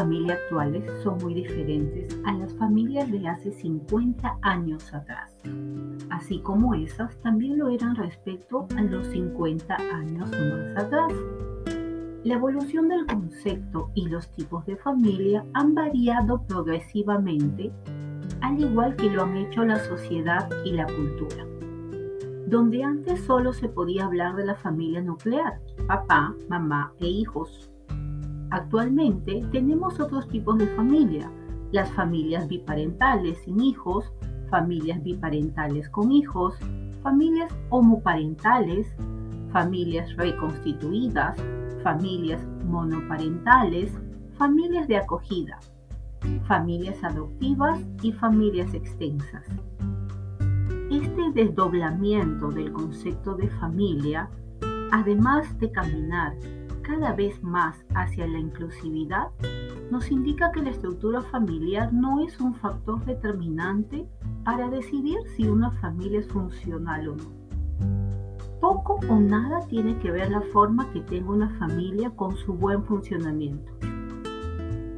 familia actuales son muy diferentes a las familias de hace 50 años atrás, así como esas también lo eran respecto a los 50 años más atrás. La evolución del concepto y los tipos de familia han variado progresivamente, al igual que lo han hecho la sociedad y la cultura. Donde antes solo se podía hablar de la familia nuclear, papá, mamá e hijos. Actualmente tenemos otros tipos de familia, las familias biparentales sin hijos, familias biparentales con hijos, familias homoparentales, familias reconstituidas, familias monoparentales, familias de acogida, familias adoptivas y familias extensas. Este desdoblamiento del concepto de familia, además de caminar cada vez más hacia la inclusividad, nos indica que la estructura familiar no es un factor determinante para decidir si una familia es funcional o no. Poco o nada tiene que ver la forma que tenga una familia con su buen funcionamiento.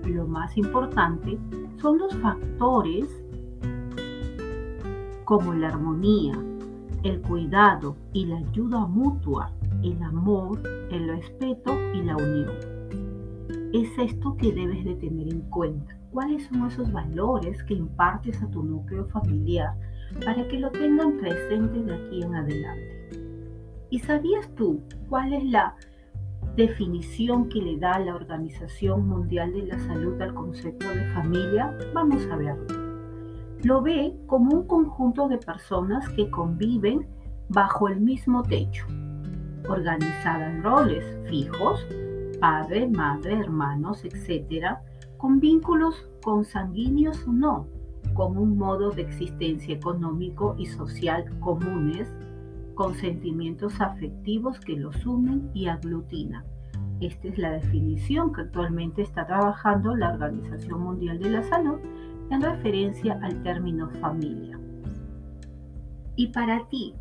Lo más importante son los factores como la armonía, el cuidado y la ayuda mutua, el amor, el respeto y la unión. Es esto que debes de tener en cuenta. ¿Cuáles son esos valores que impartes a tu núcleo familiar para que lo tengan presente de aquí en adelante? ¿Y sabías tú cuál es la definición que le da la Organización Mundial de la Salud al concepto de familia? Vamos a verlo. Lo ve como un conjunto de personas que conviven bajo el mismo techo, organizada en roles fijos, padre, madre, hermanos, etc., con vínculos consanguíneos o no, con un modo de existencia económico y social comunes, con sentimientos afectivos que los unen y aglutinan. Esta es la definición que actualmente está trabajando la Organización Mundial de la Salud en referencia al término familia. Y para ti,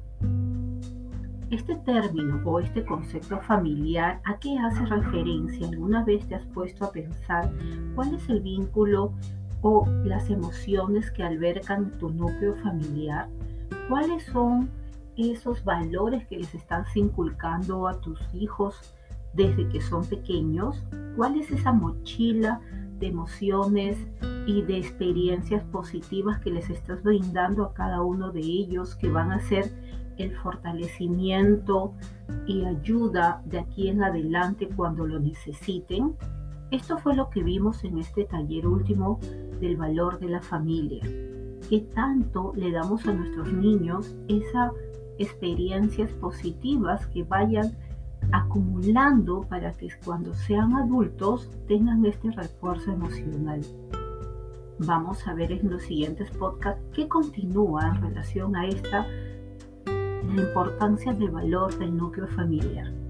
este término o este concepto familiar, ¿a qué hace referencia? ¿Alguna vez te has puesto a pensar cuál es el vínculo o las emociones que albergan tu núcleo familiar? ¿Cuáles son esos valores que les estás inculcando a tus hijos desde que son pequeños? ¿Cuál es esa mochila de emociones y de experiencias positivas que les estás brindando a cada uno de ellos que van a ser el fortalecimiento y ayuda de aquí en adelante cuando lo necesiten? Esto fue lo que vimos en este taller último del valor de la familia. ¿Qué tanto le damos a nuestros niños esa experiencias positivas que vayan acumulando para que cuando sean adultos tengan este refuerzo emocional. Vamos a ver en los siguientes podcasts qué continúa en relación a esta la importancia del valor del núcleo familiar.